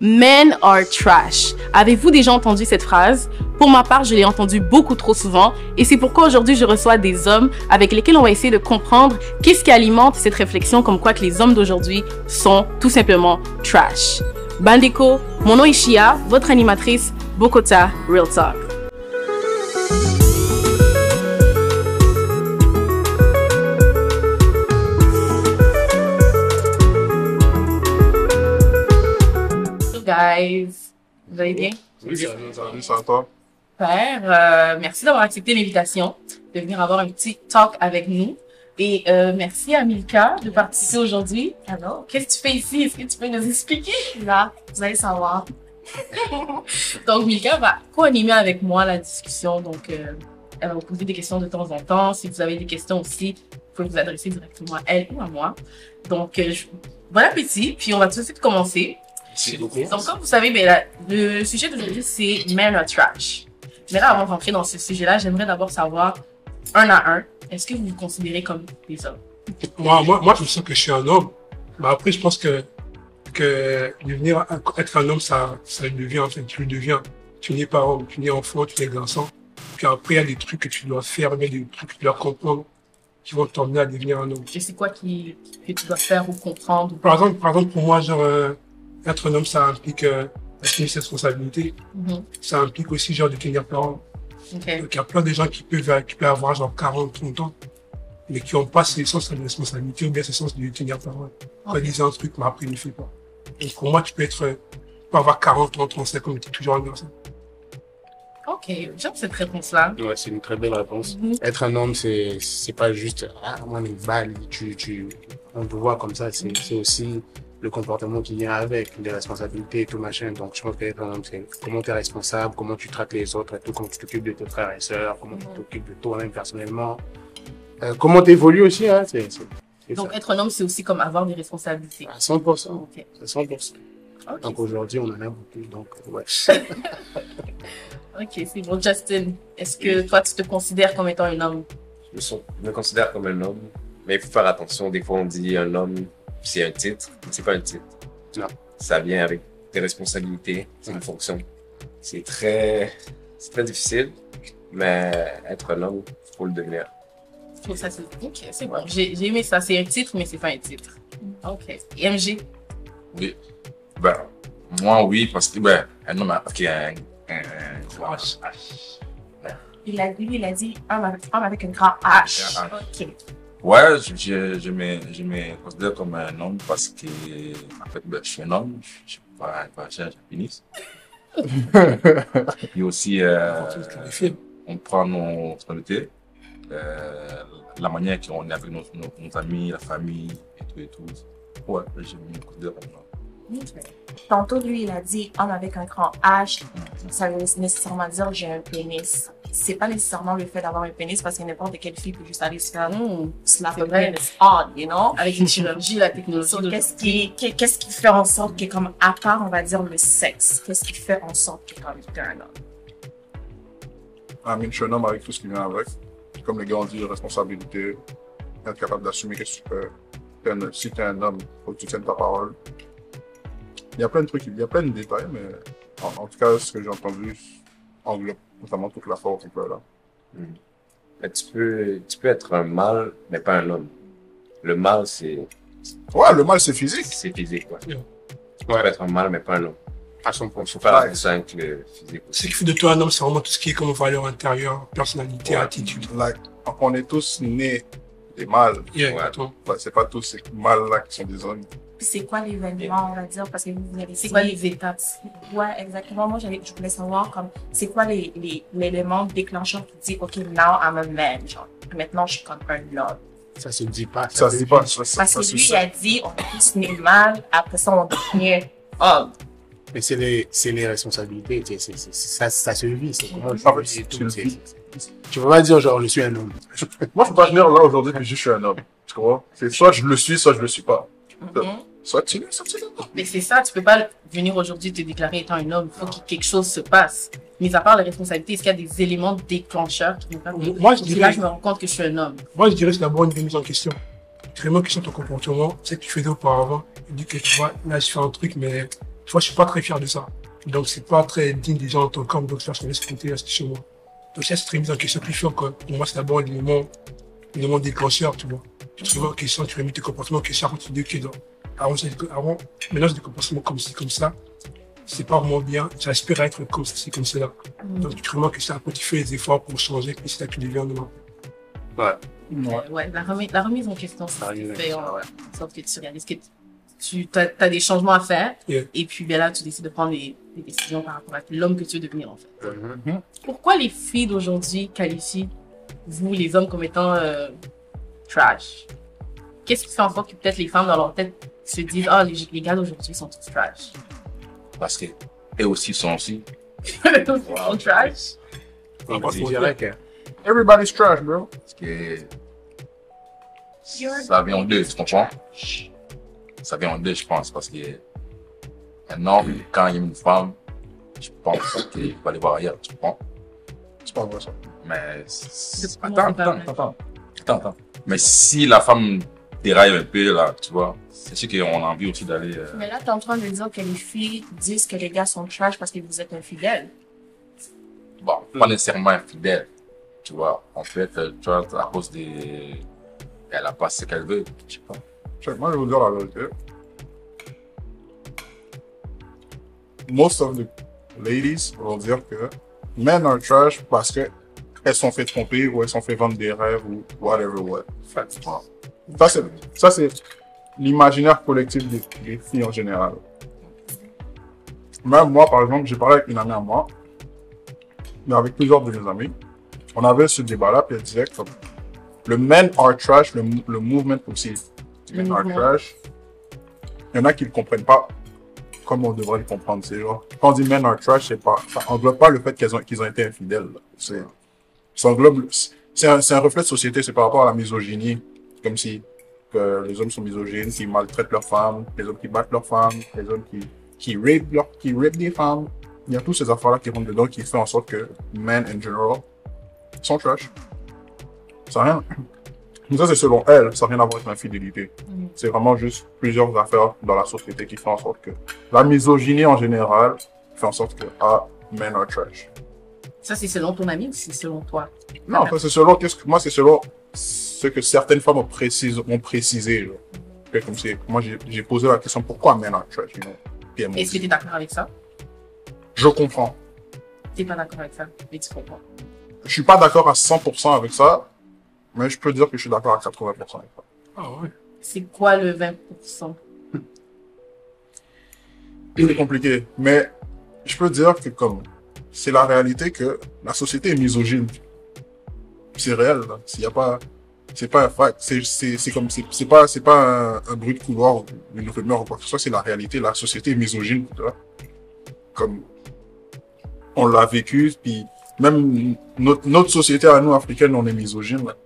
Men are trash. Avez-vous déjà entendu cette phrase? Pour ma part, je l'ai entendue beaucoup trop souvent et c'est pourquoi aujourd'hui je reçois des hommes avec lesquels on va essayer de comprendre qu'est-ce qui alimente cette réflexion comme quoi que les hommes d'aujourd'hui sont tout simplement trash. Bandeko, mon nom est Shia, votre animatrice Bokota Real Talk. Guys, vous allez bien? Oui, salut, salut, ça va toi? Super. Euh, merci d'avoir accepté l'invitation de venir avoir un petit talk avec nous. Et euh, merci à Milka de participer aujourd'hui. Alors, qu'est-ce que tu fais ici? Est-ce que tu peux nous expliquer? Là, vous allez savoir. Donc, Milka va co-animer avec moi la discussion. Donc, euh, elle va vous poser des questions de temps en temps. Si vous avez des questions aussi, vous pouvez vous adresser directement à elle ou à moi. Donc, euh, je... bon appétit. Puis, on va tout de suite commencer. Donc, comme vous savez, ben, la- le sujet d'aujourd'hui, c'est Men are trash. Mais là, avant de rentrer dans ce sujet-là, j'aimerais d'abord savoir, un à un, est-ce que vous vous considérez comme des hommes? Moi, moi, moi, je sens que je suis un homme. Mais après, je pense que, que devenir, être un homme, ça, ça le devient, en fait, tu le deviens. Tu n'es pas homme, tu n'es enfant, tu n'es garçon. Puis après, il y a des trucs que tu dois faire, a des trucs que tu dois comprendre qui vont t'emmener à devenir un homme. Et c'est quoi qui, que tu dois faire ou comprendre? Par exemple, par exemple, pour moi, genre, euh, être un homme, ça implique, euh, assumer ses responsabilités. Mhm. Ça implique aussi, genre, de tenir parole. Donc, il y a plein de gens qui peuvent, qui peuvent avoir genre 40, 30 ans, mais qui n'ont pas ce sens de responsabilité ou bien ce sens de tenir parole. On Ok. disait un truc, mais après, il ne le fait pas. Donc, pour moi, tu peux être, euh, tu peux avoir 40 ans, 35 ans, mais tu es toujours un garçon. Ok, j'aime cette réponse-là. Ouais, c'est une très belle réponse. Mhm. Être un homme, c'est c'est pas juste ah moi une balle, tu tu on te voit comme ça, c'est c'est aussi le comportement qui vient avec, les responsabilités et tout machin. Donc je pense qu'être un homme, c'est comment tu es responsable, comment tu traites les autres et tout, comment tu t'occupes de tes frères et sœurs, comment tu t'occupes de toi-même personnellement, euh, comment tu évolues aussi, hein, c'est c'est- c'est Donc, ça. être un homme, c'est aussi comme avoir des responsabilités. À 100%, Ok. à 100%. Ok, Donc aujourd'hui, on en a beaucoup, donc ouais. ok, c'est bon. Justin, est-ce que toi, tu te considères comme étant un homme? Je me, sens- je me considère comme un homme, mais il faut faire attention. Des fois, on dit un homme, c'est un titre, mais c'est pas un titre. Non. Ça vient avec des responsabilités, c'est une fonction. C'est très, c'est très difficile, mais être un homme, faut le devenir. Je trouve ça, c'est ok, c'est bon. J'ai j'ai aimé ça. C'est un titre, mais c'est pas un titre. Ok. Et MG? Oui. Ben, moi, oui, parce que, ben, un homme a un, un, H. Il a dit, il a dit homme avec, homme avec un grand H. Un Ok. Ouais, je, je, je, me, je me considère comme un homme parce que, en fait, ben, je suis un homme, je suis pas un pas un pénis. Puis aussi, euh, on prend nos responsabilités, euh, la manière qu'on est avec nos, nos, nos amis, la famille et tout et tout. Ouais, je me considère comme un homme. Tantôt, lui, il a dit homme avec un grand H. Ça veut nécessairement dire j'ai un pénis. C'est pas nécessairement le fait d'avoir un pénis parce que n'importe quelle fille peut juste aller se faire Hmm. slap C'est a vrai. penis on, you know? Avec une chirurgie, la technologie. So, qu'est-ce qui, qu'est- qu'est-ce qui fait en sorte que, comme, à part, on va dire, le sexe, qu'est-ce qui fait en sorte que, comme, t'es un homme? I mean, je suis un homme avec tout ce qui vient avec. Comme les gars ont dit, responsabilité, être capable d'assumer qu'est-ce que tu fais. T'es un- si tu es un homme, faut que tu tiennes ta parole. Il y a plein de trucs, il y a plein de détails, mais en, en tout cas, ce que j'ai entendu englobe notamment toute la force un peu là. Mais tu peux, tu peux être un mâle, mais pas un homme. Le mâle, c'est, Ouais, le mal, c'est physique. c'est physique, ouais. Yeah. Tu peux être un mâle, mais pas un homme. À 100%. Donc, faut faire Ouais. avec le physique aussi. Ce qui fait de toi un homme, c'est vraiment tout ce qui est comme valeur intérieure, personnalité, Ouais. attitude. Like, on est tous nés des mâles. Yeah, Ouais. Ouais, c'est pas tous ces mâles-là qui sont des hommes. C'est quoi l'événement, on va dire, parce que vous avez C'est quoi les étapes? Ouais, exactement. Moi, je voulais savoir, comme, c'est quoi les, les, l'élément déclencheur qui dit, OK, now I'm a man, genre, maintenant, je suis comme un homme. Ça se dit pas. Ça se dit pas. Ça, ça, Parce ça que lui, il a dit, on est tous nés mâles, après ça, on devient homme. Mais c'est les, c'est les responsabilités, ça, ça se vit, c'est comment tout, c'est- c'est- c'est- Tu peux pas dire genre je suis un homme. Moi, je peux pas venir là aujourd'hui dire je suis un homme. Tu comprends? C'est soit je le suis, soit je le suis pas. Soit tu l'es, soit tu l'es pas. Mais c'est ça, tu peux pas venir aujourd'hui te déclarer étant un homme. Il faut que quelque chose se passe. Mais à part les responsabilités, est-ce qu'il y a des éléments déclencheurs qui vont faire que Moi, je Ok, là, dirais, je me rends compte que je suis un homme. moi, je dirais que c'est d'abord une remise en question. Tu remets en question ton comportement, ce que tu faisais auparavant. Tu dis que tu vois, là, je fais un truc, mais Tu vois, je suis pas très fier de ça. Donc, c'est pas très digne des gens en tant qu'homme. Donc, je je te laisse compter rester chez moi. Donc, ça, c'est très mise en question plus fort, quoi. Pour moi, c'est d'abord le moment, le moment déclencheur, tu vois. Tu te remets en question, tu remets tes comportements en question avant tu te dis, ok, donc, avant, c'est- avant, maintenant, j'ai des comportements comme ci, comme ça. C'est pas vraiment bien. J'aspire à être comme ceci, comme cela. Donc, tu te remets en question après, tu fais les efforts pour changer, puis c'est là que tu deviens demain. Ouais. Euh, ouais, la remise, la remise en question, c'est en fait en ouais. sorte que tu réalises que tu as, des changements à faire. Yeah. Et puis, ben là, tu décides de prendre des, des décisions par rapport à l'homme que tu veux devenir, en fait. Mhm. Pourquoi les filles d'aujourd'hui qualifient vous, les hommes, comme étant euh, trash? Qu'est-ce qui fait en sorte que peut-être les femmes dans leur tête se disent Ah, les, les gars d'aujourd'hui sont tous trash? Parce que eux aussi sont aussi. Trash? Everybody's trash, bro. Parce que ça vient en deux, tu comprends? Ça vient en deux, je pense, parce que un homme, quand il aime une femme, je pense qu'il va aller voir ailleurs, tu comprends? C'est pas vrai, ça. Mais attends, attends, attends, attends, attends. Mais si la femme déraille un peu, là, tu vois, c'est sûr qu'on a envie aussi d'aller. euh, Mais là, t'es en train de dire que les filles disent que les gars sont trash parce que vous êtes infidèles. bon, pas nécessairement infidèle, tu vois. En fait, euh, tu vois, à cause des. Elle a pas ce qu'elle veut, je sais pas. Check, moi, je vais vous dire la vérité. Most of the ladies vont dire que men are trash parce que elles sont fait tromper ou elles sont fait vendre des rêves ou whatever what. Ça, c'est, ça, c'est l'imaginaire collectif des, filles en général. Même moi, par exemple, j'ai parlé avec une amie à moi, mais avec plusieurs de mes amis. On avait ce débat-là, puis elle disait que le men are trash, le, le movement aussi Are mouvement. trash. Il y en a qui ne comprennent pas comme on devrait le comprendre. C'est genre, quand on dit men are trash, c'est pas, ça englobe pas le fait qu'ils ont, qu'ils ont été infidèles. C'est, ça englobe, c'est un, c'est un reflet de société, c'est par rapport à la misogynie. Comme si, que les hommes sont misogynes, qu'ils maltraitent leurs femmes, les hommes qui battent leurs femmes, les hommes qui, qui rape leur, qui rape des femmes. Il y a toutes ces affaires-là qui rentrent dedans qui font en sorte que men in general sont trash. Ça n'a rien. Ça, c'est selon elle, ça n'a rien à voir avec l'infidélité. Mhm. C'est vraiment juste plusieurs affaires dans la société qui font en sorte que la misogynie en général fait en sorte que ah, men are trash. Ça, c'est selon ton ami ou c'est selon toi? Non, c'est selon qu'est-ce que moi, c'est selon ce que certaines femmes ont précisé. Ont précisé genre. Comme c'est, moi, j'ai j'ai posé la question pourquoi men are trash, you know? Est-ce que tu es d'accord avec ça? Je comprends. Tu pas d'accord avec ça, mais tu comprends. Je suis pas d'accord à 100% avec ça, mais je peux dire que je suis d'accord à 80% avec ça. Ah ouais. C'est quoi le 20%? C'est compliqué, mais je peux dire que comme c'est la réalité que la société est misogyne. C'est réel, là. S'il y a pas, c'est pas un fact. C'est, c'est, c'est comme, c'est, c'est pas, c'est pas un, un bruit de couloir ou une rumeur ou quoi que ce soit. C'est la réalité. La société est misogyne, tu vois. Comme, on l'a vécu, puis même notre, notre société à nous, africaine, on est misogyne, là.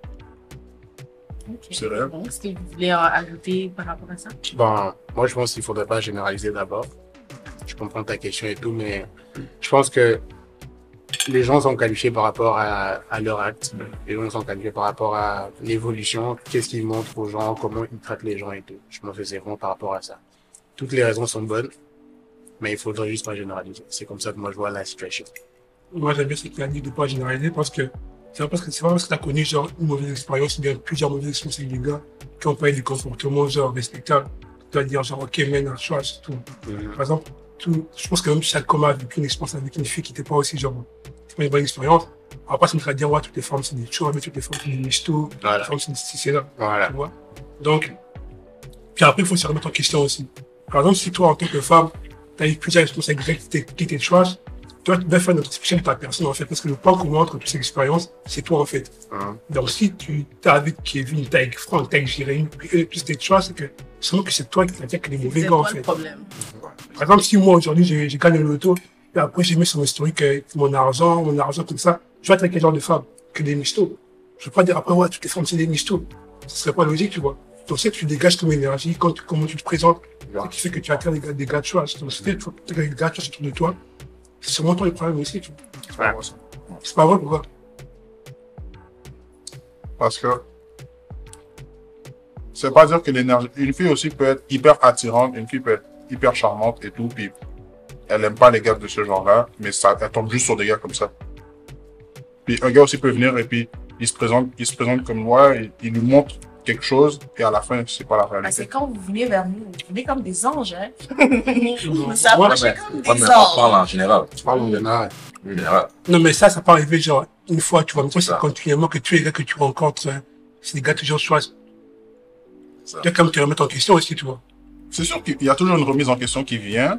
C'est. Bon, Est-ce que vous voulez euh, ajouter par rapport à ça? Bon, moi, je pense qu'il faudrait pas généraliser d'abord. Je comprends ta question et tout, mais je pense que les gens sont qualifiés par rapport à, à leur acte. Les gens sont qualifiés par rapport à l'évolution, qu'est-ce qu'ils montrent aux gens, comment ils traitent les gens et tout. Je me faisais vraiment par rapport à ça. Toutes les raisons sont bonnes, mais il faudrait juste pas généraliser. C'est comme ça que moi je vois la situation. Moi, j'aime bien ce qu'il a dit de pas généraliser parce que c'est pas parce que c'est pas parce que t'as connu genre une mauvaise expérience ou bien plusieurs mauvaises expériences avec des gars qui ont pas eu des comportements genre respectables. Tu dois dire genre, ok, man, un choix, c'est tout. Par exemple, tout, je pense que même chaque homme a vécu une expérience avec une fille qui était pas aussi genre, c'est pas une bonne expérience. On va pas se mettre à dire, ouais, toutes les femmes, c'est des chouas, mais toutes les femmes, c'est des michtos, toutes Voilà. les femmes, c'est des ci, c'est là. Voilà. Tu vois? Donc, puis après, il faut se remettre en question aussi. Par exemple, si toi, en tant que femme, tu as eu plusieurs expériences avec des gars qui étaient- qui étaient trash, toi, tu dois faire une introspection de ta personne, en fait, parce que le point commun entre toutes ces expériences, c'est toi, en fait. Hein. Donc, si tu t'as avec Kevin, t'as avec Franck, t'as avec Jérémy, plus t'es trash, c'est que, sûrement que c'est toi qui t'as dit que les mauvais C'est gars, en fait. problème? Par exemple, si moi, aujourd'hui, j'ai j'ai gagné le loto, et après, j'ai mis sur mon historique euh, mon argent, mon argent, comme ça, je vais être avec quel genre de femme? Que des michtos. Je vais pas dire après, ouais, toutes les femmes, c'est des michtos. Ce serait pas logique, tu vois. Donc, c'est que tu dégages ton énergie, quand comment tu te présentes, ce qui fait que tu attires des gars, des gars de choix. Donc, as des gars de choix autour de toi, c'est sûrement toi le problème aussi, tu vois. C'est pas vrai, ça. C'est pas vrai, pourquoi? Parce que veut pas dire que l'énergie. Une fille aussi peut être hyper attirante, une fille peut être hyper charmante et tout, puis elle aime pas les gars de ce genre-là, mais ça, elle tombe juste sur des gars comme ça. Puis un gars aussi peut venir et puis il se présente, il se présente comme moi, et il nous montre quelque chose et à la fin c'est pas la Ah, c'est réalité. quand vous venez vers nous, vous venez comme des anges, hein. vous Ouais, s'approchez mais, comme ouais, des mais on parle anges. en général. Je parle en général. Non, mais ça, ça peut arriver genre une fois, tu vois. Mais toi, C'est c'est continuellement que tous les gars que tu rencontres, euh, c'est des gars toujours choisis. Ça. Tu même te remettre en question aussi, tu vois. C'est sûr qu'il y a toujours une remise en question qui vient.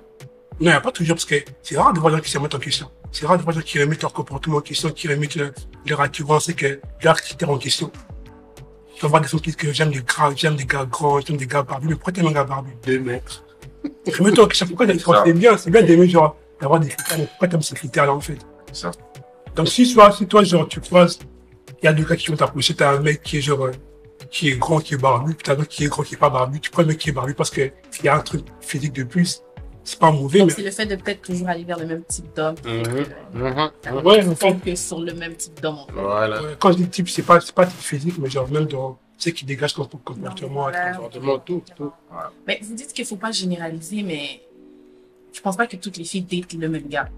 Non, il n'y a pas toujours, parce que c'est rare de voir des gens qui se remettent en question. C'est rare de voir des gens qui remettent leur comportement en question, qui remettent leur, leur assurance et que leur critère en question. Tu vas voir des gens qui disent que j'aime des gras, j'aime des gars grands, j'aime des gars barbus, mais pourquoi t'aimes un gars barbu? Deux mètres. Question, pourquoi t'aimes- Ça. c'est bien, c'est bien d'aimer, genre, d'avoir des critères, mais pourquoi t'aimes ces critères-là, en fait? Ça. Donc, si toi, si toi, genre, tu croises, il y a deux gars qui vont t'approcher, t'as un mec qui est genre, euh, qui est grand, qui est barbu, puis t'as un autre qui est grand, qui est pas barbu, tu prends le mec qui est barbu parce que il y a un truc physique de plus. C'est pas mauvais, Donc, mais c'est le fait de peut-être toujours aller vers le même type d'homme. Mhm. Mhm. ouais, en fait, que sur le même type d'homme. en fait. Voilà. quand je dis type, c'est pas, c'est pas type physique, mais genre, même dans, sais, qui dégage ton comportement. Comportement, tout, tout. Mais vous dites qu'il faut pas généraliser, mais je pense pas que toutes les filles datent le même gars.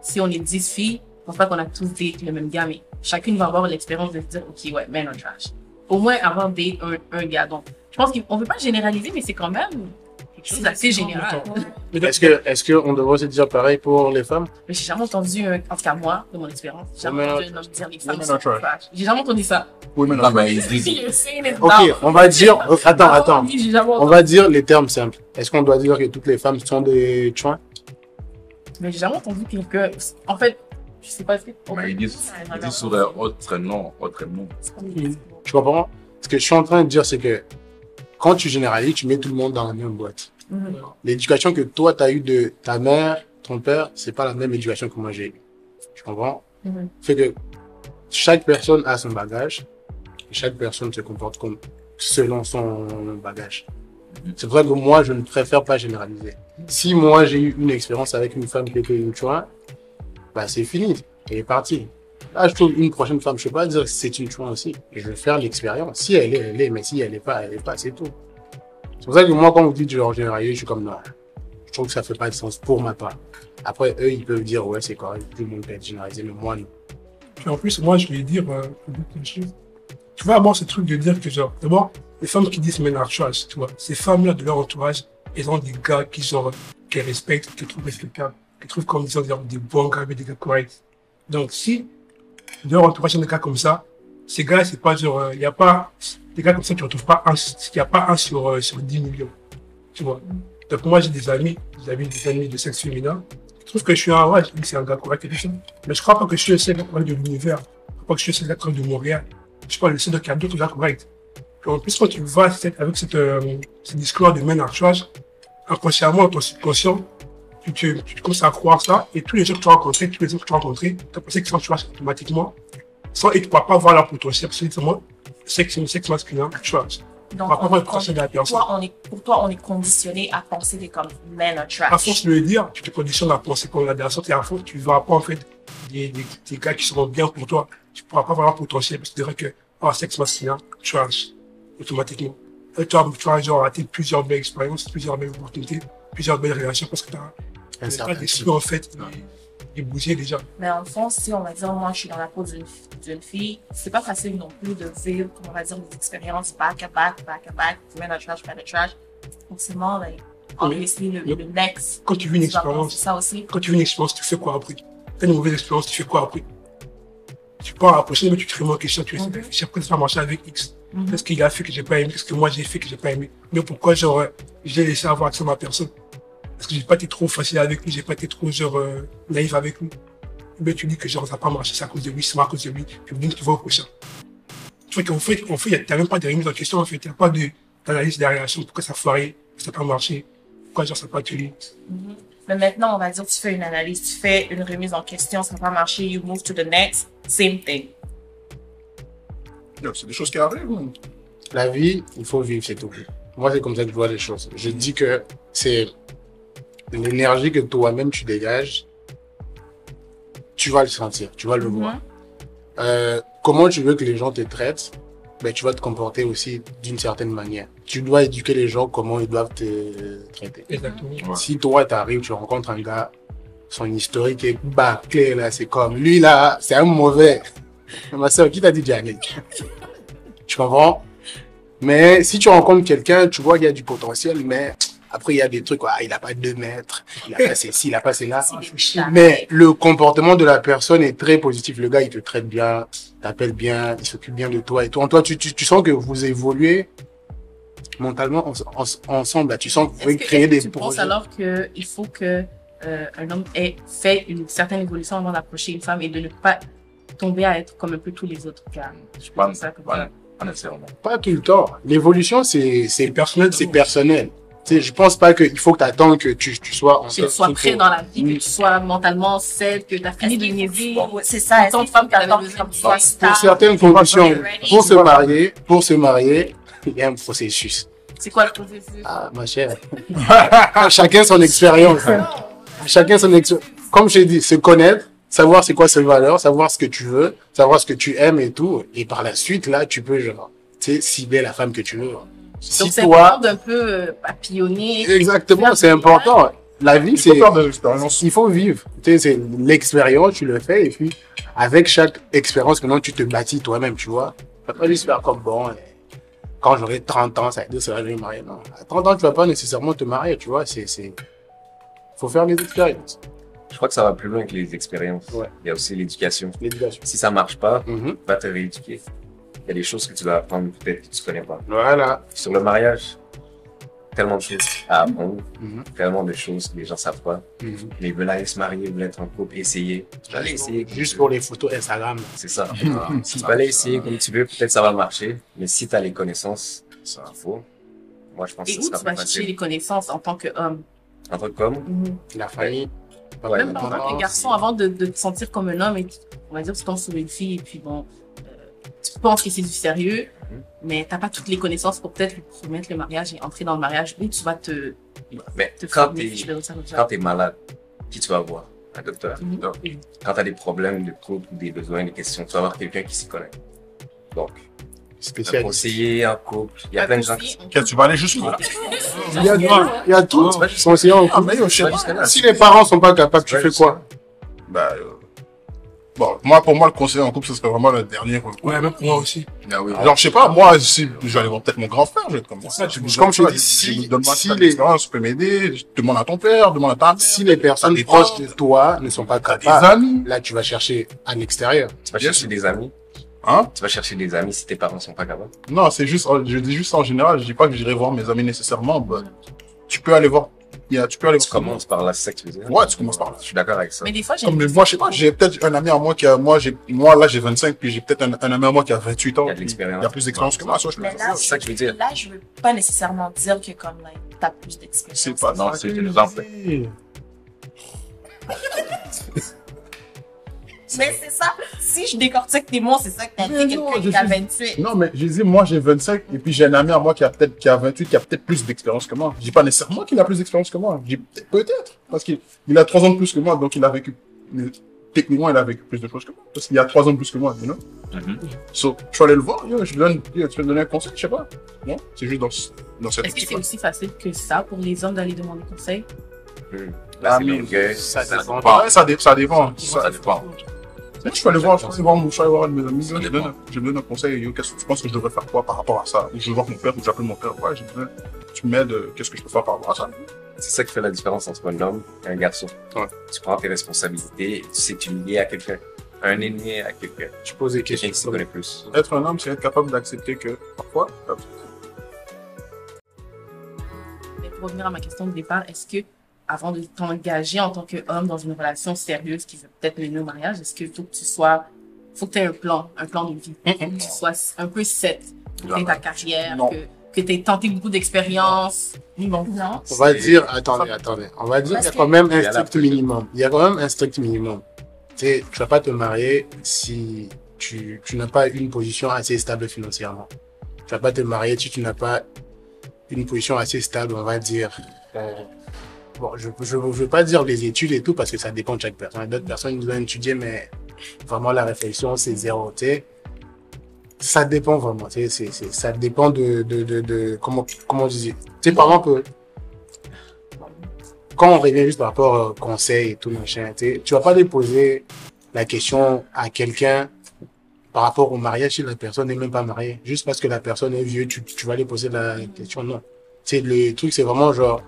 Si on est 10 filles, je pense pas qu'on a tous date le même gars, mais chacune va avoir l'expérience de se dire, OK, ouais, men are trash. Au moins avoir date un, un gars. Donc, je pense qu'on veut pas généraliser, mais c'est quand même chose d'assez général. Mais donc, Est-ce que, est-ce qu'on devrait se dire pareil pour les femmes? Mais j'ai jamais entendu, un, en tout cas moi, de mon expérience, j'ai jamais entendu un homme dire les femmes sont trash. J'ai jamais entendu ça. Women Non, are mais ils disent, Ok, on va dire, attends, Ah, attends. oui, On va dire les termes simples. Est-ce qu'on doit dire que toutes les femmes sont des chouins? Mais j'ai jamais entendu quelqu'un. En fait, je sais pas ce que. mais ils disent, ils disent sur autre nom, autre nom. Tu comprends? Ce que je suis en train de dire, c'est que quand tu généralises, tu mets tout le monde dans la même boîte. Mhm. L'éducation que toi, tu as eue de ta mère, ton père, c'est pas la même éducation que moi j'ai eue. Tu comprends? Mhm. Fait que chaque personne a son bagage et chaque personne se comporte comme selon son bagage. C'est pour ça que moi, je ne préfère pas généraliser. Si moi, j'ai eu une expérience avec une femme qui était une chouin, bah, c'est fini. Elle est partie. Là, je trouve une prochaine femme, je peux pas dire c'est une chouin aussi. Je vais faire l'expérience. Si elle est, elle est, mais si elle est pas, elle est pas, c'est tout. C'est pour ça que moi, quand vous dites genre généraliser, je suis comme non. Je trouve que ça fait pas de sens pour ma part. Après, eux, ils peuvent dire ouais, c'est correct, tout le monde peut être généralisé, mais moi, non. Puis en plus, moi, je vais dire euh. Tu vois, moi, ce truc de dire que, genre, d'abord, les femmes qui disent trash, tu vois, ces femmes-là, de leur entourage, elles ont des gars qui, genre, qu'elles respectent, qu'elles trouvent respectables, qu'elles trouvent comme disant, des bons gars, des gars corrects. Donc, si leur entourage, ont des gars comme ça, ces gars, c'est pas genre, il y a pas, des gars comme ça, tu retrouves pas un, il y a pas un sur, euh, sur 10 millions. Tu vois. Donc, moi, j'ai des amis, des amis, des amis de sexe féminin. Je trouve que je suis un, ouais, je dis que c'est un gars correct et tout ça. Mais je crois pas que je suis le seul gars correct de l'univers. Je crois pas que je suis le seul gars correct de Montréal. Je suis pas le seul gars qui a d'autres gars corrects. Puis en plus, quand tu vas avec cette, euh, ce discours de are trash, inconsciemment, ton subconscient, tu, tu, tu commences à croire ça, et tous les gens que tu as rencontrés, tous les gens que tu as rencontrés, tu pensé qu'ils sont trash automatiquement, sans, et tu ne pourras pas voir leur potentiel, parce que sexe, sexe masculin, trash. Donc, Par contre, on est personne. toi, on est, pour toi, on est conditionné à penser des comme men are À trash. force de le dire, tu te conditionnes à penser de la sorte, et à force, tu ne verras pas, en fait, des, des, des gars qui seront bien pour toi. Tu ne pourras pas voir leur potentiel, parce que tu diras que, oh, sexe masculin, trash, automatiquement. Et tu vas, tu vas, genre, rater plusieurs belles expériences, plusieurs belles opportunités, plusieurs belles relations, parce que tu as Un certain d'esprit, en fait, est bougé déjà. Mais en fond, si on va dire, moi, je suis dans la peau d'une fille, c'est pas facile non plus de vivre, on va dire, des expériences back à back, back à back, men are trash, men are trash. Forcément, like, obviously, le, le next, Quand tu vis une expérience, ça aussi. quand tu vis une expérience, tu fais quoi après? T'as une mauvaise expérience, tu fais quoi après? Tu pars à la prochaine, mais tu te remets en question, tu de réfléchir, pourquoi ça marché avec X. Mhm. Qu'est-ce qu'il a fait que j'ai pas aimé? Qu'est-ce que moi j'ai fait que j'ai pas aimé? Mais pourquoi, genre, j'ai laissé avoir accès à ma personne? Parce que j'ai pas été trop facile avec lui, j'ai pas été trop, genre, euh, naïf avec lui. Mais tu dis que, genre, ça n'a pas marché, c'est à cause de lui, c'est à cause de lui, puis donc tu vas au prochain. Tu vois qu'en fait, en fait, il n'y a même pas de remise en question, en fait, il n'y a pas de- d'analyse des réactions, pourquoi ça a foiré, pourquoi ça n'a pas marché, pourquoi, genre, ça n'a pas tenu. Mhm. Mais maintenant, on va dire, tu fais une analyse, tu fais une remise en question, ça n'a pas marché, you move to the next, same thing. Yo, C'est des choses qui arrivent. hein. La vie, il faut vivre, c'est tout. Moi, c'est comme ça que je vois les choses. Je dis que c'est l'énergie que toi-même tu dégages, tu vas le sentir, tu vas le voir. Euh, comment tu veux que les gens te traitent ben, tu vas te comporter aussi d'une certaine manière. Tu dois éduquer les gens comment ils doivent te traiter. Exactement. Ouais. Si toi, t'arrives, tu rencontres un gars, son historique est bâclé, là, c'est comme, lui, là, c'est un mauvais. Ma soeur, qui t'a dit Janik? Tu comprends? Mais si tu rencontres quelqu'un, tu vois qu'il y a du potentiel, mais après, il y a des trucs, ah, il a pas deux mètres, il a pas ceci, il a pas cela. Mais le comportement de la personne est très positif. Le gars, il te traite bien, t'appelle bien, il s'occupe bien de toi et tout. En toi, tu, tu, tu sens que vous évoluez mentalement en- en- ensemble. Là. Tu sens que vous pouvez que, créer est-ce que des tu penses projets. alors qu'il faut que euh, un homme ait fait une certaine évolution avant d'approcher une femme et de ne pas tomber à être comme un peu tous les autres gars? Je Pas, dire ça comme pas, ça. tout le temps. L'évolution, c'est c'est personnel. c'est personnel. Tu sais, je pense pas qu'il faut que tu attendes que tu, tu sois en Que tu sois prêt dans la vie, que Mm. tu sois mentalement saine, que tu as fini de niaiser. C'est ça. Tant de femmes qui comme de tu sois Pour stable? certaines conditions, pour se marier, pour se marier, il y a un processus. C'est quoi le processus? Ah, ma chère. Chacun son expérience. Chacun son expérience. Comme je t'ai dit, se connaître, savoir c'est quoi ses valeurs, savoir ce que tu veux, savoir ce que tu aimes et tout. Et par la suite, là, tu peux, genre, tu sais, cibler la femme que tu veux. Si Donc c'est toi, important d'un peu euh, papillonner. exactement, c'est important. La vie, Il c'est, il faut vivre. Tu sais, c'est l'expérience, tu le fais, et puis, avec chaque expérience, maintenant, tu te bâtis toi-même, tu vois. Tu vas pas juste faire comme bon, euh, quand j'aurai 30 ans, ça va dire, ça va je vais me marier. Non. À 30 ans, tu vas pas nécessairement te marier, tu vois. C'est, c'est, faut faire des expériences. Je crois que ça va plus loin que les expériences. Ouais. Il y a aussi l'éducation. L'éducation. Si ça marche pas, Mhm. va te rééduquer. Il y a des choses que tu dois apprendre peut-être que tu connais pas. Voilà. Sur le mariage, tellement de choses à apprendre, Mhm. tellement de choses que les gens savent pas. Mhm. Mais ils veulent aller se marier, ils veulent être en couple, essayer. J'allais essayer. comme Juste tu pour les photos Instagram. C'est ça. Ah, tu vas aller essayer comme tu veux, peut-être ça va marcher. Mais si tu as les connaissances Ça. faut, moi je pense Et que où ce tu sera vas plus chercher facile. les connaissances en tant qu'homme? Un truc comme, La famille. Ouais, Même en tant que garçon, avant de, de te sentir comme un homme, et tu- on va dire, tu tombes sur une fille, et puis bon, tu penses que c'est du sérieux, mais t'as pas toutes les connaissances pour peut-être lui promettre le mariage et entrer dans le mariage. Oui, tu vas te, mais te quand ça. quand es malade, qui tu vas voir? Un docteur. Mhm. Donc, quand tu as des problèmes de couple, des besoins, des questions, tu vas avoir quelqu'un qui s'y connaît. Donc, un Spécialiste. conseiller en couple, il y a plein de gens qui Aussi, on Ok, tu vas aller jusqu'où là Il y a tout. Il y a tout. Conseiller en Ah, couple. mais. Si les parents sont pas capables, tu fais quoi? Bah, euh, bon, moi, pour moi, le conseiller en couple, ce serait vraiment le dernier recours. Ouais, même pour moi aussi. Ah oui. Genre, je sais pas, moi, si je vais aller voir peut-être mon grand frère, je vais être comme ça. Tu me Comme je dis, si- donne-moi si si les- l'expérience, tu peux m'aider, demande à ton père, demande à ta mère. Si les personnes proches de toi ne sont pas capables, amis, là, tu vas chercher à l'extérieur. Tu vas chercher des amis. hein? Tu vas chercher des amis si tes parents sont pas capables. Non, c'est juste, je dis juste en général, je dis pas que j'irai voir mes amis nécessairement, bah, tu peux aller voir, y a, tu peux aller Tu commences par là, c'est ça que tu veux dire? Ouais, tu commences par là. Je suis d'accord avec ça. Mais des fois, j'ai Comme moi, je sais pas, j'ai peut-être un ami à moi qui a, moi, j'ai, moi, là, j'ai 25, puis j'ai peut-être un, un ami à moi qui a 28 ans. Il y a de l'expérience. Il y a plus d'expérience que moi, ça, je peux. C'est ça que je veux dire. Là, je veux pas nécessairement dire que comme là, t'as plus d'expérience. C'est pas Non, c'est une exemple. Mais c'est ça. Si je décortique tes mots, c'est ça que t'as dit quelqu'un je qui a suis- 28. Non, mais j'ai dit, moi, j'ai 25, et puis j'ai un ami à moi qui a peut-être, qui a 28, qui a peut-être plus d'expérience que moi. Je dis pas nécessairement qu'il a plus d'expérience que moi. Je dis peut-être- peut-être. Parce qu'il, il a 3 ans de plus que moi, donc il a vécu, mais techniquement, il a vécu plus de choses que moi. Parce qu'il a 3 ans de plus que moi, you know? Mhm. So, je suis allé le voir, yo, je lui donne, yo, tu peux me donner un conseil, je sais pas. Non? C'est juste dans, ce- dans cette Est-ce que c'est aussi facile que ça pour les hommes d'aller demander conseil? Ah, Là, c'est l'orgueil. Ça Ça ça, dé- ça dépend. Ça, Ça dépend. Je peux aller voir, je peux aller voir, mon- peux aller voir un de mes amis, dépend. donne, un- conseil, yo, qu'est-ce que tu penses que je devrais faire quoi par rapport à ça? Ou je vais voir mon père, ou j'appelle mon père, ouais, je dis, tu m'aides, euh, qu'est-ce que je peux faire par rapport à ça? C'est ça qui fait la différence entre un homme et un garçon. Ouais. Tu prends tes responsabilités, tu sais que tu es lié à quelqu'un. Un ennemi à quelqu'un. Tu poses des Quelqu'un qui questions. connaît plus. Être un homme, c'est être capable d'accepter que, parfois, Mais pour revenir à ma question de départ, est-ce que avant de t'engager en tant qu'homme dans une relation sérieuse qui veut peut-être mener au mariage, est-ce qu'il faut que tu sois, faut que tu aies un plan, un plan de vie, Faut que tu sois un peu set, que tu ta carrière, Non. que, que tu aies tenté beaucoup d'expériences. Non. Non. On va dire, attendez, attendez. On va dire, il y a quand même un strict minimum. Il y a quand même un strict minimum. Tu sais, tu vas pas te marier si tu, tu n'as pas une position assez stable financièrement. Tu vas pas te marier si tu n'as pas une position assez stable, on va dire. euh, bon, je, je veux pas dire les études et tout parce que ça dépend de chaque personne. D'autres personnes, ils doivent étudier, mais vraiment la réflexion, c'est zéro, tu sais. ça dépend vraiment. tu sais, c'est- c'est- ça dépend de, de, de, de comment, comment on disait. Tu sais, par exemple, quand on revient juste par rapport au conseil et tout, machin, tu vas pas aller poser la question à quelqu'un par rapport au mariage si la personne n'est même pas mariée. Juste parce que la personne est vieux, tu, tu vas aller poser la question. Non. Sais, le truc, c'est vraiment genre,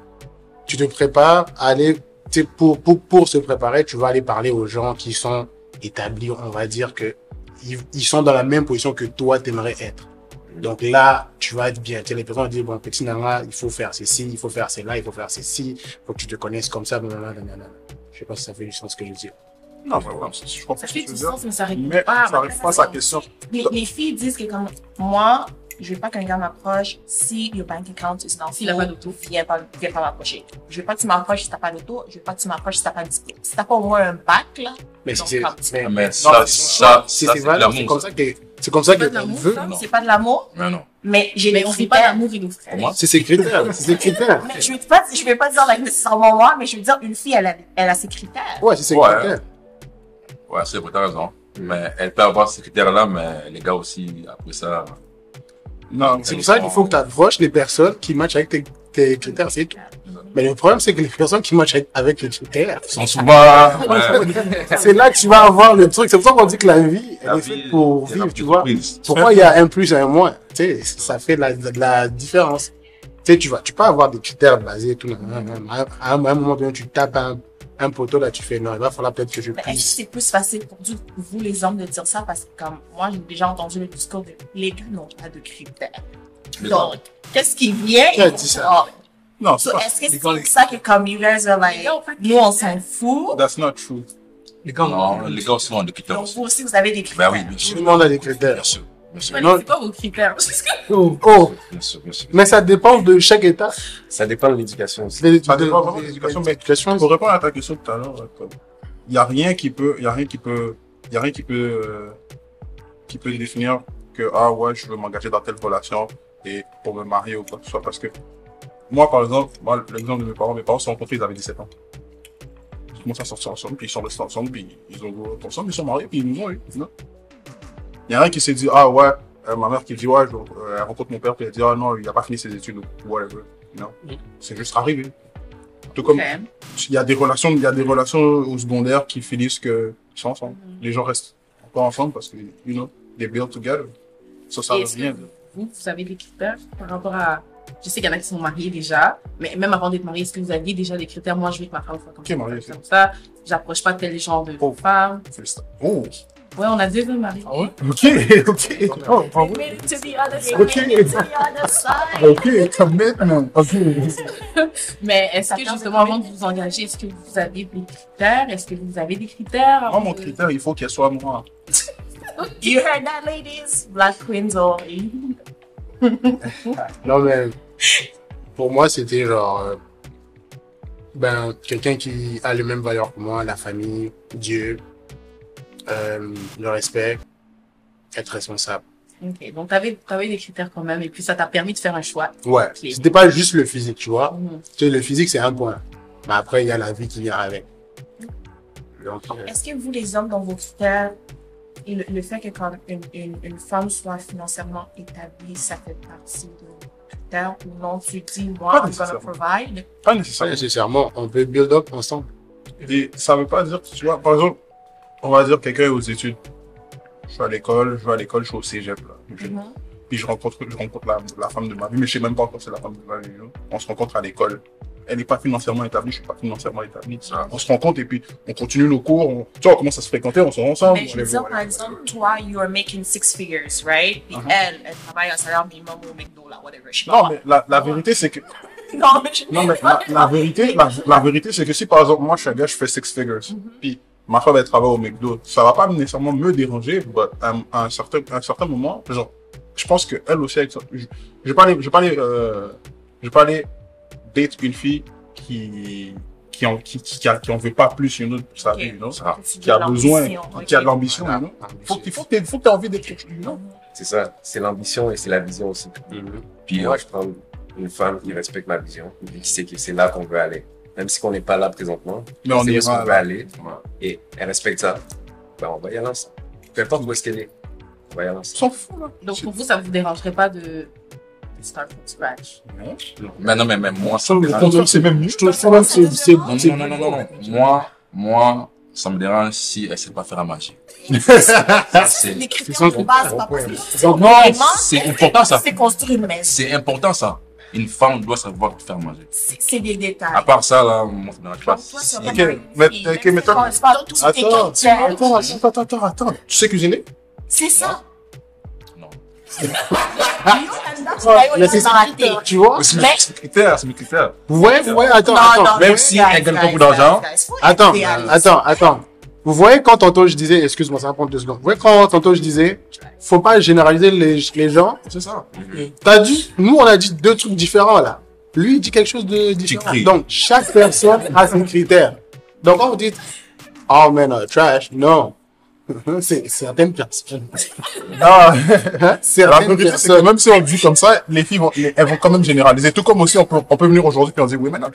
tu te prépares à aller, tu sais, pour, pour, pour se préparer, tu vas aller parler aux gens qui sont établis, on va dire que ils, ils sont dans la même position que toi, t'aimerais être. Donc là, tu vas être bien. Tu sais, les personnes vont dire, bon, petit nana, il faut faire ceci, il faut faire cela, il faut faire ceci, il faut que tu te connaisses comme ça, blablabla. Je sais pas si ça fait du sens ce que je dis. Non, mais ouais, je comprends Ça fait du sens, mais ça répond Mais pas. ça répond pas à sa question. Les, les filles disent que comme moi, je veux pas qu'un gars m'approche si your bank account is not S'il a pas d'auto. Viens pas, viens pas m'approcher. Je veux pas que tu m'approches si t'as pas d'auto. Je veux pas que tu m'approches si t'as pas de. Si t'as pas au moins un bac, là. Mais c'est, comme- mais, Mais non, ça, c'est- ça, c'est, comme ça. que, c'est comme ça C'est pas que de l'amour, veut. C'est pas de l'amour, Mais non. mais j'ai des on vit pas critères. d'amour et Pour moi, C'est ses critères, c'est ses critères. Mais je veux pas, je vais pas dire like, nécessairement moi, mais je veux dire une fille, elle a, elle a ses critères. Ouais, c'est ses Ouais. critères. ouais, c'est vrai, t'as raison. Mais elle peut avoir ces critères-là, mais les gars aussi, après ça, Non, C'est pour ça qu'il faut que tu approches les personnes qui matchent avec tes, tes critères, c'est tout. Mais le problème, c'est que les personnes qui matchent avec- les critères, sont souvent, c'est là que tu vas avoir le truc. C'est pour ça qu'on dit que la vie, elle la est faite pour vivre, tu vois. Pourquoi il y a un plus et un moins? Tu sais, ça fait la, la, la différence. Tu sais, tu vas, tu peux avoir des critères basés et tout. À un moment donné, tu tapes un, un poteau là, tu fais non, il va falloir peut-être que je Mais est-ce que puisse. c'est plus facile pour vous, les hommes, de dire ça? Parce que comme moi, j'ai déjà entendu le discours de les gars n'ont pas de critères. Donc, qu'est-ce qui vient? Qui a dit ça? Oh, non, so, c'est pas. est-ce que les c'est ça que comme you guys are like, nous, on s'en fout? That's not true. Les gars, Non, les gars aussi ont des critères Donc, vous aussi, vous avez des critères. Ben oui, bien Tout sûr. le monde a des critères. Bien sûr. Non. C'est quoi vos critères? Oh, oh. Bien sûr, bien sûr. Mais ça dépend de chaque état. Ça dépend de l'éducation aussi. Ça dépend vraiment de l'éducation, mais Pour répondre à ta question tout à l'heure, il y a rien qui peut, il y a rien qui peut, il y a rien qui peut, euh, qui peut définir que ah ouais, je veux m'engager dans telle relation et pour me marier ou quoi que ce soit parce que moi par exemple, moi l'exemple de mes parents, mes parents se sont rencontrés, ils avaient 17 ans. Ils commencent à sortir ensemble, puis ils sont restés ensemble, puis ils ont ensemble, ils sont mariés, puis ils nous ont eu. Il y a rien qui s'est dit ah ouais, euh, ma mère qui dit ouais, je, euh, elle rencontre mon père, puis elle dit ah non, il a pas fini ses études ou whatever. Non, c'est juste arrivé. Tout comme il y a des relations, il y a des relations au secondaire qui finissent que ils sont ensemble. Les gens restent encore ensemble parce que, you know, they build together. Ça, ça dire. vous, vous avez des critères par rapport à. Je sais qu'il y en a qui sont mariés déjà, mais même avant d'être mariés, est-ce que vous aviez déjà des critères? Moi, je veux que ma femme soit comme ça, comme ça. J'approche pas tel genre de Oh. femme? Oh, Ouais, on a deux hommes mariés. ah ouais? Ok, ok. Oh, bravo. They Ok. Ok, commitment. Ok. Mais est-ce que justement, avant de vous engager, est-ce que vous avez des critères? Est-ce que vous avez des critères? Moi, mon critère, il faut qu'elle soit moi. You heard that, ladies? Black queens or Non, mais pour moi, c'était genre. euh, ben, quelqu'un qui a les mêmes valeurs que moi, la famille, Dieu, euh, le respect, être responsable. Ok, donc t'avais avais des critères quand même, et puis ça t'a permis de faire un choix. Ouais, Ok. c'était pas juste le physique, tu vois. Tu sais, le physique, c'est un point. Mais après, il y a la vie qui vient avec. Euh, Est-ce que vous, les hommes, dans vos critères, et le, le fait que quand une, une, une femme soit financièrement établie, ça fait partie de vos critères ou non? Tu dis, moi, Pas I'm gonna nécessairement. provide? Pas pas nécessairement. nécessairement, on peut build up ensemble. Et ça veut pas dire, tu vois, par exemple, on va dire quelqu'un est aux études. Je suis à l'école, je vais à l'école, je suis au cégep, là. Je- Mhm. Puis je rencontre, je rencontre la, la femme de ma vie, mais je sais même pas encore si c'est la femme de ma vie. you know. On se rencontre à l'école. Elle n'est pas financièrement établie, je suis pas financièrement établi. Ça. On se rencontre et puis on continue nos cours. On, tu vois, on commence à se fréquenter, on sort ensemble. Mais je on veux les dire, voit, par exemple, toi, you are making six figures, right? Puis Mhm. elle, elle travaille un salaire minimum au McDo, là, whatever. Je sais pas. Non, mais la, la vérité, c'est que, Non, mais je... non, mais la, la vérité, la, la vérité, c'est que si par exemple, moi, je suis un gars, je fais six figures, puis ma femme, elle travaille au McDo, ça va pas nécessairement me déranger, but à, à un certain, à un certain moment, genre, je pense que elle aussi, ça- je, je vais pas aller, je vais pas aller, euh, je vais pas aller date une fille qui, qui en, qui, qui, qui, a- qui en veut pas plus, you know, pour sa vie, Ça. qui a besoin, qui a de l'ambition, know? Voilà. Faut qu'il faut que faut que t'aies envie d'être quelque chose, know? C'est ça. C'est l'ambition et c'est la vision aussi. Puis moi, je prends une femme qui respecte ma vision, et qui sait que c'est là qu'on veut aller. Même si on n'est pas là présentement, Mais on c'est où ira, qu'on veut là. aller, et elle respecte ça, ben on va y aller ensemble. Peu importe où est-ce qu'elle est. Voyons. Ils s'en foutent, là. Donc pour vous, ça vous dérangerait pas de, de start from scratch? Mais non, mais même moi, ça me dérange. c'est même mieux. Je trouve c'est, Non, non, non, non, non, non. Moi, moi, ça me dérange si elle sait pas faire à manger. C'est critères son de base, pas possible. Donc, Non, c'est important ça. C'est construire une maison. C'est important ça. Une femme doit savoir faire manger. C'est des détails. À part ça, là, me dérange pas. Ok, mais- ok, mais toi- Attends, attends, attends, attends, attends, attends. Tu sais cuisiner? C'est ça. Non. mais c'est ça, tu vois? C'est mes critères, c'est mes critères. Vous voyez, vous voyez, attends, Non, attends. non, même si elle gagne beaucoup d'argent. être Attends, attends, attends. Vous voyez quand tantôt je disais, excuse-moi, ça va prendre deux secondes. Vous voyez quand tantôt je disais, faut pas généraliser les, les gens. C'est ça. T'as dit, nous on a dit deux trucs différents là. Lui il dit quelque chose de différent. Donc chaque personne a ses critères. Donc quand vous dites, oh man, uh, trash, non. C'est certaines personnes. Ah, Hein? Certaines que personnes. même si on dit comme ça, les filles vont, les- elles vont quand même généraliser. Tout comme aussi, on peut, on peut venir aujourd'hui et on dit, oui, mais non.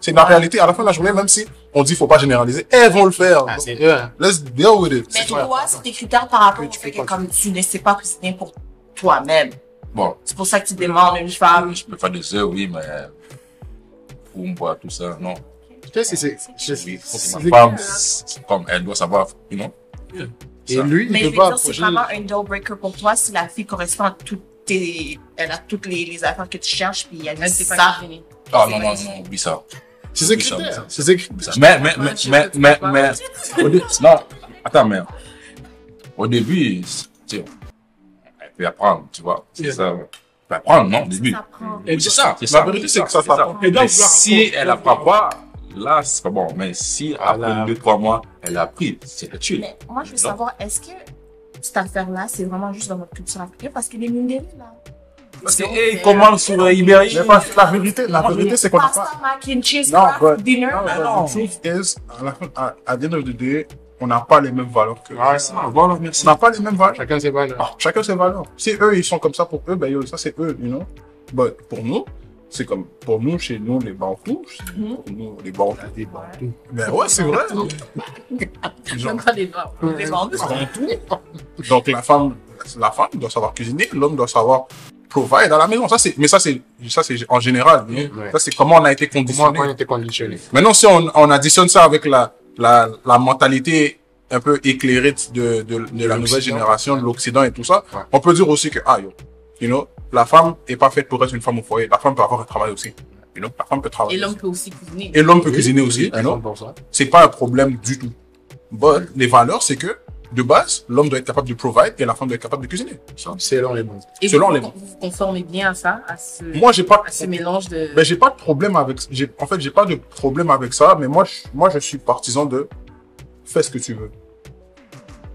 C'est la réalité. À la fin de la journée, même si on dit, faut pas généraliser, elles vont le faire. Ah, c'est hein. Let's deal with it. Mais C'est toi, c'est tes critères par rapport au Tu fait que comme tu ne sais pas cuisiner pour toi-même. Bon, C'est pour ça que tu demandes une femme. je peux faire des œufs, oui, mais pour me boire tout ça, non. Tu sais, c'est, c'est, c'est- Oui, faut c'est- que ma femme, c'est comme elle doit savoir, you know. Et ça. lui, Mais il je peut veux pas dire, c'est vraiment un deal breaker pour toi si la fille correspond à toutes tes, elle a toutes les, les affaires que tu cherches puis elle Elle dit sait pas ça. Ah non, non, non, oublie ça. C'est ses critères. ça. C'est ses critères. Mais, mais, mais, mais, mais, mais, au dé- non, attends, mais, au début, tu sais, elle peut apprendre, tu vois. C'est Yeah. ça. Elle peut apprendre, non, au début. Ça prend. C'est ça, c'est La ça. vérité, c'est que ça ça. Elle Mais vouloir si elle apprend pas, là, c'est pas bon. Mais si après Voilà. deux, trois mois, elle a appris, c'est le tuer. Mais moi, je veux Non. savoir, est-ce que cette affaire-là, c'est vraiment juste dans votre culture africaine? Parce que les Mindeli, là. Parce que, hey, comment sur Ibérie? Mais pas- la vérité, la vérité, c'est qu'on n'a Pasta, pas. mac and cheese, Non, but- dinner. Non, Ah, non. the truth is, à la fin, à, à the end of the day, on n'a pas les mêmes valeurs que. Ah, voilà, merci. On n'a pas les mêmes valeurs. Chacun ses valeurs. Chacun ses valeurs. Si eux, ils sont comme ça pour eux, ben yo, ça c'est eux, you know. But pour nous, c'est comme, pour nous, chez nous, les Bantous, Mhm. pour nous, les Bantous. Ben ouais, c'est vrai. Genre, des. Les Bantous. Bantous. Donc la femme, la femme doit savoir cuisiner, l'homme doit savoir provide à la maison. Ça c'est, mais ça c'est, ça c'est en général. Ouais. Ça c'est comment on a été Comment conditionné. on était conditionné. Maintenant, si on, on additionne ça avec la, la, la mentalité un peu éclairée de, de, de la nouvelle génération, de l'Occident et tout ça, Ouais. on peut dire aussi que, ah, yo, you know, la femme est pas faite pour être une femme au foyer. La femme peut avoir un travail aussi. You know, la femme peut travailler. Et l'homme peut aussi cuisiner. Et l'homme peut cuisiner aussi. you know. 100%. C'est pas un problème du tout. But, les valeurs, c'est que, de base, l'homme doit être capable de provide et la femme doit être capable de cuisiner. C'est l'un les bons. Et selon vous, les- vous vous conformez bien à ça, à ce, Moi, pas, à ce mélange de... Ben, j'ai pas de problème avec, j'ai, en fait, j'ai pas de problème avec ça, mais moi, je, moi, je suis partisan de fais ce que tu veux.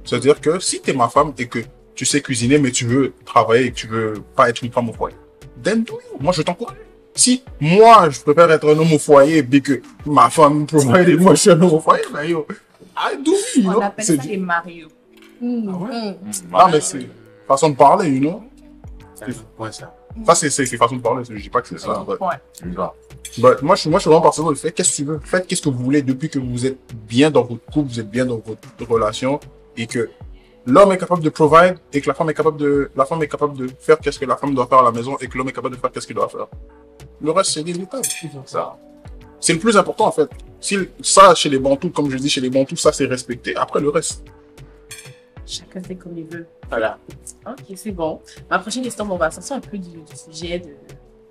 C'est-à-dire que si t'es ma femme et que tu sais cuisiner, mais tu veux travailler et que tu veux pas être une femme au foyer, then do you. Moi, je t'encourage. Si moi, je préfère être un homme au foyer et que ma femme provide et moi, je suis un homme au foyer, ben, yo, I do, you know. On appelle ça du- les Mario. Mm, Ah ouais? mm. Ah, mais c'est façon de parler, you know. Ouais, ça. Ça, c'est, c'est, c'est façon de parler. Je dis pas que c'est ça. but- Ouais. Bah, moi, je, suis- moi, je suis vraiment partisan de faites qu'est-ce que tu veux? Faites qu'est-ce que vous voulez depuis que vous êtes bien dans votre couple, vous êtes bien dans votre relation et que l'homme est capable de provide et que la femme est capable de, la femme est capable de faire qu'est-ce que la femme doit faire à la maison et que l'homme est capable de faire qu'est-ce qu'il doit faire. Le reste, c'est des détails. Ça. C'est le plus important, en fait. Si ça, chez les Bantous, comme je dis, chez les Bantous, ça, c'est respecté. Après, le reste. Chacun fait comme il veut. Voilà. Ok, c'est bon. Ma prochaine question, bon, on va sortir un peu du, du sujet de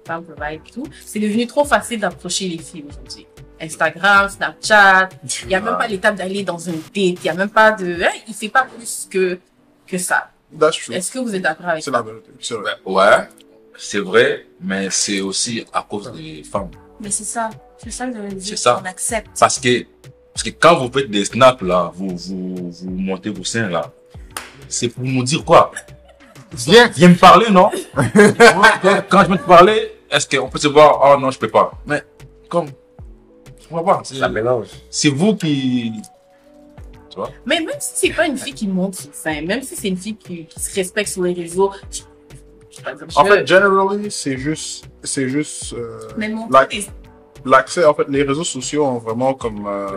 femme provide et tout. C'est devenu trop facile d'approcher les filles aujourd'hui. Instagram, Snapchat, il n'y a même pas l'étape d'aller dans un date, il n'y a même pas de... Hein, il fait pas plus que, que ça. That's true. Est-ce que vous êtes d'accord avec C'est ça? la vérité. C'est vrai. Ben, ouais, c'est vrai, mais c'est aussi à cause des femmes. Mais c'est ça. C'est ça que je veux dire. C'est ça. On accepte. Parce que, parce que quand vous faites des snaps là, vous, vous, vous montez vos seins là, c'est pour nous dire quoi? Viens. Viens me parler, non? Quand je viens te parler, est-ce qu'on peut se voir? Oh non, je peux pas. Mais, comme, comprends? Pas. C'est- Ça mélange. C'est vous qui, Mais même si c'est pas une fille qui montre ses seins, même si c'est une fille qui, qui se respecte sur les réseaux, je, En fait, generally, c'est juste, c'est juste, euh, l'accès, en fait, les réseaux sociaux ont vraiment comme, euh,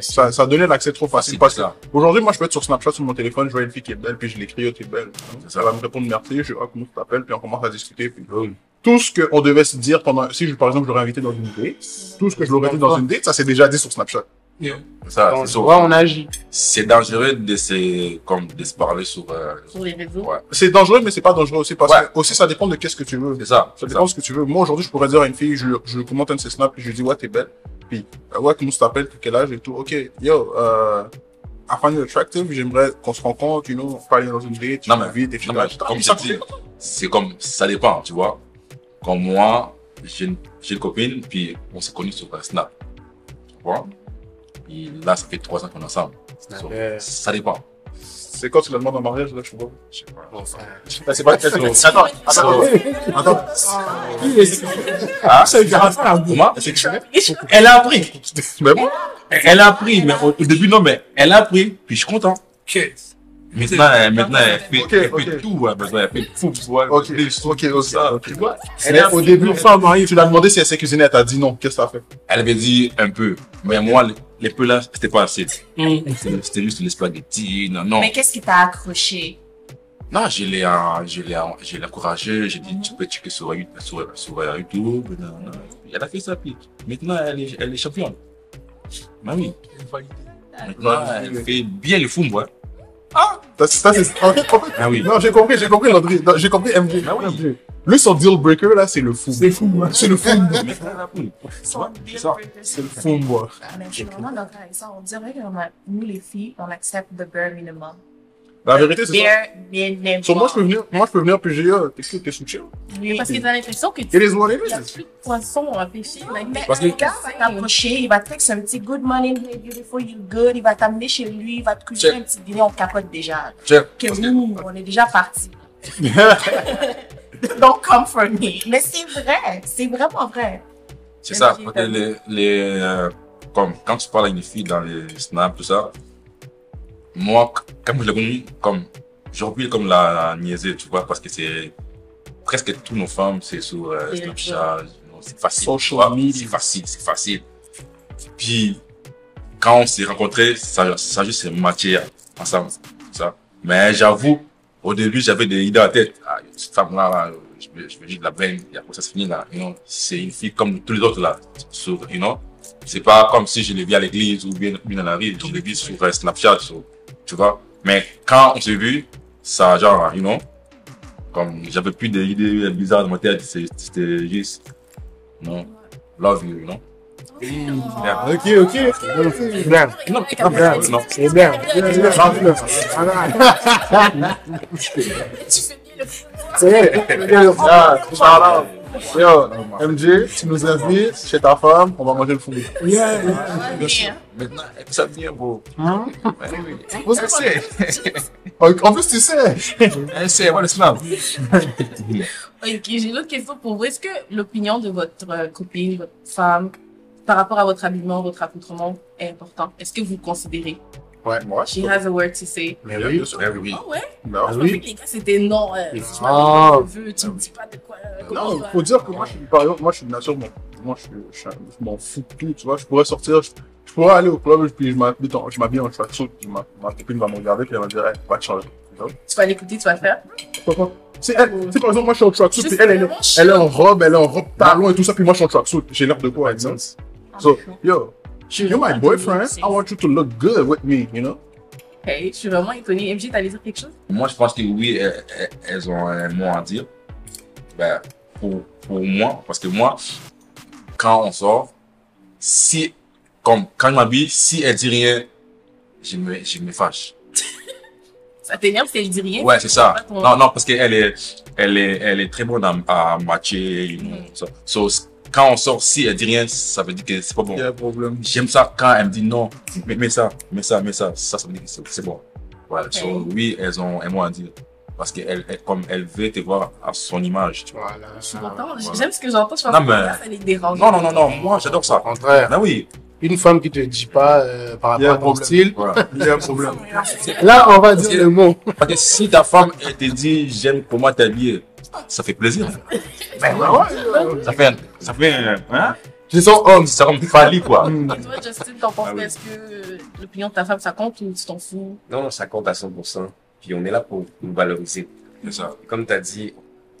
ça, ça a donné l'accès trop facile parce que aujourd'hui, moi, je peux être sur Snapchat sur mon téléphone, je vois une fille qui est belle, puis je l'écris, oh, t'es belle. Ça va me répondre merci, je, ah, comment tu t'appelles, puis on commence à discuter, puis Boom. Tout ce qu'on devait se dire pendant, si je, par exemple, je l'aurais invité dans une date, tout ce que je l'aurais dit dans une date, ça s'est déjà dit sur Snapchat. Yeah. Ça. Quand on c'est se sûr. voit, on agit. C'est dangereux de se, comme, de se parler sur, euh, Sur les réseaux. ouais. C'est dangereux, mais c'est pas dangereux aussi parce Ouais. que aussi ça dépend de qu'est-ce que tu veux. C'est ça. Ça C'est dépend de ce que tu veux. Moi, aujourd'hui, je pourrais dire à une fille, je, lui- je commente un de ses snaps, puis je lui dis, ouais, t'es belle. Puis, euh, ouais, comment tu t'appelles, quel âge et tout. Ok, yo, euh, I find you attractive, j'aimerais qu'on se rencontre, you know, parler dans une date, Non, mais-. Non, mais etc. comme je dis, c'est comme, ça dépend, tu vois. Comme moi, j'ai une, j'ai une copine, puis on s'est connus sur euh, Snap. Tu vois? Et là, ça fait trois ans qu'on est ensemble. Snap, So, ça dépend. C'est quand tu la demandes en mariage, là, je vois. Je sais pas. bon, ça- c'est pas Attends, attends, attends. Ah, C'est. Comment? Elle a appris. Mais bon, Elle a appris, mais au, au début, non, mais elle a appris, puis je suis content. Maintenant, elle, maintenant, elle fait, Ok, elle fait ok. tout, ouais, maintenant, elle fait tout, tu vois. ok, ok, ok, ça, ok. tu vois. Mais au début, femme mariée, tu l'as demandé si elle sait cuisiner, elle t'a dit non. Qu'est-ce que t'as fait? Elle avait dit un peu, mais moi, les, les peu là, c'était pas assez. C'était c'était juste les spaghettis, non, non. Mais qu'est-ce qui t'a accroché? Non, je l'ai, euh, je l'ai, euh, je l'ai encouragé, j'ai dit, tu peux checker sur, You- sur, sur YouTube, non, non. Elle a fait ça, puis maintenant, elle est, elle est championne. Ben oui. Maintenant, elle fait bien le fou, moi. Ça, c'est- ça, c'est, en fait, en fait, Ah oui. non, j'ai compris, j'ai compris, Landry. J'ai compris MJ. Ah oui. MJ. Lui, son deal breaker, là, c'est le fou. C'est fou, moi. C'est le fou. C'est le fou, moi. Ah, mais je suis vraiment d'accord avec ça. On dirait que nous, les filles, on accepte the bare minimum. La vérité, c'est ça. So, moi, je peux venir, moi, je peux venir, puis j'ai dit, oh, t'es cute, t'es sous chill. Oui. Parce que t'as l'impression que It tu is what it il y a is. plus de poissons à pêcher. Parce le que- gars va t'approcher, il va te texter un petit good morning, hey, beautiful, you good, il va t'amener chez lui, il va te cuisiner un petit dîner, on capote déjà. Que nous, on est déjà partis. Don't come for me. Mais c'est vrai, c'est vraiment vrai. C'est ça, Ok, parce que les, les, euh, comme, quand tu parles à une fille dans les snaps, tout ça, moi, c- quand je l'ai connue, comme, pu comme la niaiser, tu vois, parce que c'est, presque toutes nos femmes, c'est sur euh, Snapchat, c'est facile, c'est facile, c'est facile. Puis, quand on s'est rencontrés, ça, ça juste s'est matché ensemble, ça. Mais j'avoue, au début, j'avais des idées en tête. Ah, cette femme-là, là, je me, je me dis de la veine, et après ça se finit là. You know, c'est une fille comme tous les autres là. Sur, you know, c'est pas comme si je l'ai vu à l'église ou bien, bien dans la rue, je l'ai vu sur Snapchat, sur- tu vois. Mais quand on s'est vu, ça, genre, you know, comme j'avais plus d'idées bizarres dans ma tête, c'est- c'était juste, non, love you, you know. Yeah. Ok, ok. Bien. Non, non, Bien. non. C'est bien. Fais bien. C'est out. Yo, MJ, tu nous invites chez ta femme, on va manger le fou. Yeah. Bien. Maintenant, ça vient, bro. Hein? Ouais, oui. Vous Elle sait. En en plus, tu sais. Elle sait, voilà le snap. Ok, j'ai une autre question pour vous. Est-ce que l'opinion de votre euh, copine, votre femme, par rapport à votre habillement, votre accoutrement est important? Est-ce que vous considérez? Ouais, moi. She has a word to say. Mais oui. sûr. Ouais, oui. Ah ouais? Ben, Je ouais. pensais que les gars, c'était non. Si Ah. tu me dis pas de quoi. comment Non, faut dire que moi, je suis, par exemple, moi, je suis de nature, moi, je, m'en fous de tout, tu vois. Je pourrais sortir, je, je pourrais aller au club, puis je m'habille en, tracksuit, puis ma, ma copine va me regarder, puis elle va me dire, hey, va te changer. Tu vas l'écouter, tu vas le faire? Pourquoi pas? C'est elle, tu sais, par exemple, moi, je suis en tracksuit, puis elle, elle, est- vraiment elle est en robe, elle est en robe talon et tout ça, puis moi, je suis en tracksuit. J'ai l'air de quoi, exemple? So, yo, you're my boyfriend, I want you to look good with me, you know? Ok, je suis vraiment étonnée. MJ, t'allais dire quelque chose? Moi, je pense que oui, elles, ont un mot à dire. Ben, pour, pour moi, parce que moi, quand on sort, si, comme, quand je m'habille, si elle dit rien, je me, je me fâche. Ça t'énerve si elle dit rien? Ouais, c'est ça. ton- Non, non, parce qu'elle est, elle est, elle est très bonne à, à matcher, you know, Mm. So, quand on sort, si elle dit rien, ça veut dire que c'est pas bon. Il y a un problème. J'aime ça quand elle me dit non, mais, mais ça, mais ça, mais ça, ça, ça veut dire que c'est bon. Voilà. So, oui, elles ont un mot à dire. Parce qu'elle, elle, comme elle veut te voir à son image, tu vois. Voilà. J'aime ce que j'entends. Je pense Non, que mais- ça les dérange. Non, non, non, non, moi, j'adore Au ça. contraire, Ben oui. une femme qui te dit pas euh, par Il y a rapport à ton problème. style, Voilà. Il y a un problème. là, on va dire le mot. Parce que si ta femme, elle te dit, j'aime comment t'es habillé, ça fait plaisir. Ben ouais, ouais. Ça fait, ça fait, hein? Ils sont hommes. C'est comme Fali, quoi. Mm. Toi, Justin, t'en penses Ah oui. Est-ce que euh, l'opinion de ta femme, ça compte ou tu t'en fous? Non, non, ça compte à 100%. Puis on est là pour nous valoriser. C'est ça. Comme tu as dit,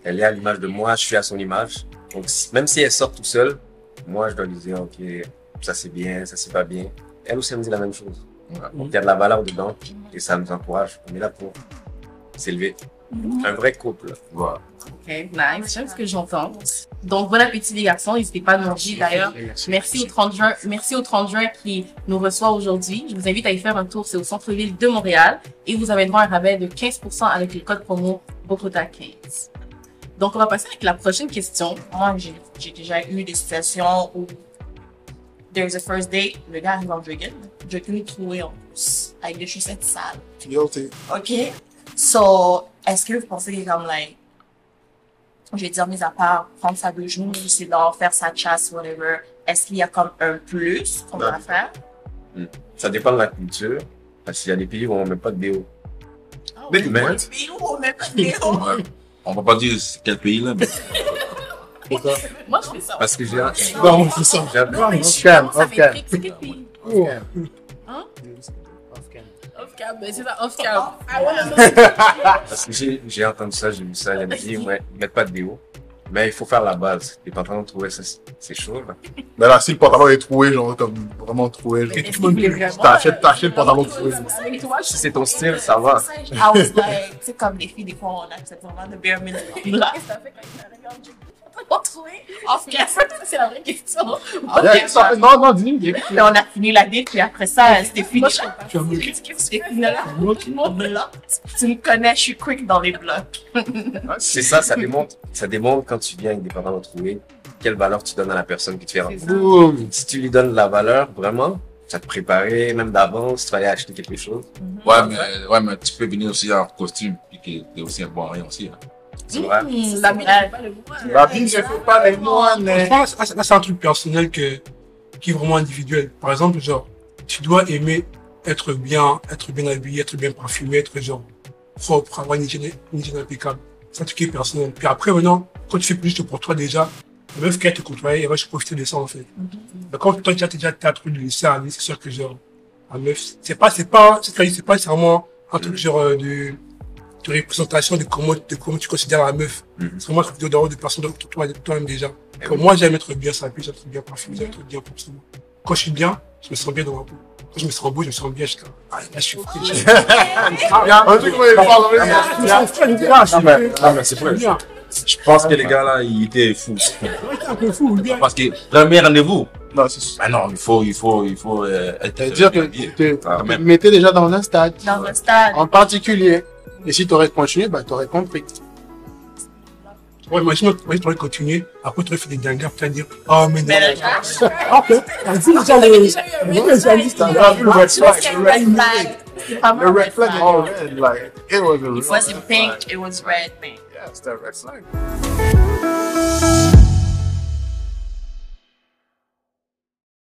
elle est à l'image de moi, je suis à son image. Donc, même si elle sort tout seule, moi, je dois lui dire, OK, ça c'est bien, ça c'est pas bien. Elle aussi, elle me dit la même chose. Donc, il y a de la valeur dedans et ça nous encourage. On est là pour s'élever. Un vrai couple. Voilà. Ok, nice. J'aime ce que j'entends. Donc, bon appétit, les garçons. N'hésitez pas à nous dire d'ailleurs. Merci au 30 juin, merci au 30 juin qui nous reçoit aujourd'hui. Je vous invite à y faire un tour, c'est au centre-ville de Montréal et vous avez droit à un rabais de 15% avec le code promo Bogota15. Donc, on va passer avec la prochaine question. Moi, j'ai j'ai déjà eu des situations où there's a first date, le gars arrive en jogging, jogging troué en plus, avec des chaussettes sales. Guilty. OK? So, est-ce que vous pensez que comme, like, je vais dire, mis à part prendre sa deux genoux, c'est d'en faire sa chasse, whatever, est-ce qu'il y a comme un plus qu'on va faire? Ça dépend de la culture. Parce qu'il y a des pays où on met pas de déo. Mais, mais, Mais où on met pas de déo? ouais, on va pas dire quel pays, là, mais Moi, je fais ça. Parce que j'ai Non, ça. j'ai- cam, Comment ça off cam. m'écrit? C'est quel pays? Off cam. Hein? Off cam. Off cam, mais c'est ça, off cam. Ah ouais, Parce que j'ai entendu ça, j'ai vu ça, il y a des pays où ouais, ils mettent pas de déo. Mais il faut faire la base. Les pantalons troués, ça, c'est- chaud. Là. Mais là, si le pantalon est troué, genre, comme vraiment troué, genre, T'achètes- t'achètes euh, le pantalon troué? Si c'est ton style, ça va. I was like, tu sais, comme les filles, des fois, on accepte vraiment de bare minimum. Là, Qu'est-ce que t'as fait quand il arrivé en jogging? Pas trouvé. Off cam. C'est la vraie question. Non, non, dis-nous. on a fini la date, puis après ça, c'était fini. Moi, je comprends. Tu. Tu me connais, je suis quick dans les blocs. C'est ça, ça démontre, ça démontre quand tu viens avec des pantalons troués, quelle valeur tu donnes à la personne qui te fait C'est rencontrer. Si tu lui donnes de la valeur, vraiment, tu vas te préparer, même d'avance, tu vas aller acheter quelque chose. ouais, mais, ouais, mais tu peux venir aussi en costume, puis que t'es aussi un bon rien aussi. Hein. Mmh, La vie n'est pas le moi. La vie ne fait pas les moines. Ça, c'est un truc personnel que, qui est vraiment individuel. Par exemple, genre, tu dois aimer être bien, être bien habillé, être bien parfumé, être genre propre, avoir une hygiène, une hygiène impeccable. C'est un truc qui est personnel. Puis après, maintenant, quand tu fais plus juste pour toi déjà, la meuf qui a te côtoyer, elle va se profiter de ça, en fait. Mais quand toi, tu as déjà t'as trop de laisser aller, c'est sûr que genre, la meuf, c'est pas, c'est pas, c'est pas, c'est pas nécessairement un truc genre euh, de, de représentation de comment, de comment tu considères la meuf. Mhm. C'est vraiment un truc de, personne de toi, toi-même déjà. Eh moi, j'aime être bien sapé, j'aime être bien parfumé, j'aime être bien pour ça. Quand je suis bien, je me sens bien dans ma peau. Quand je me sens beau, je me sens bien. Je ah, là, je suis frais. Je suis Un truc c'est vrai. Je pense que les gars là, ils étaient fous. Ouais, t'es un peu fou, bien. Parce que premier rendez-vous, Non, bah non, il faut, il faut, il faut euh, être. C'est-à-dire que te Ah, mettais déjà dans un stade Dans un stade. en particulier. Et si tu aurais continué, bah, tu aurais compris. Ouais, imagine, imagine, t'aurais continué. Après, t'aurais fait des dingues, tu dire, oh, mais non. Ok, vas-y, déjà, le, le red flag? c'est un red flag. Le un red flag is all red. Like, it was a It wasn't pink, it was red, man. Yeah, it's that red flag.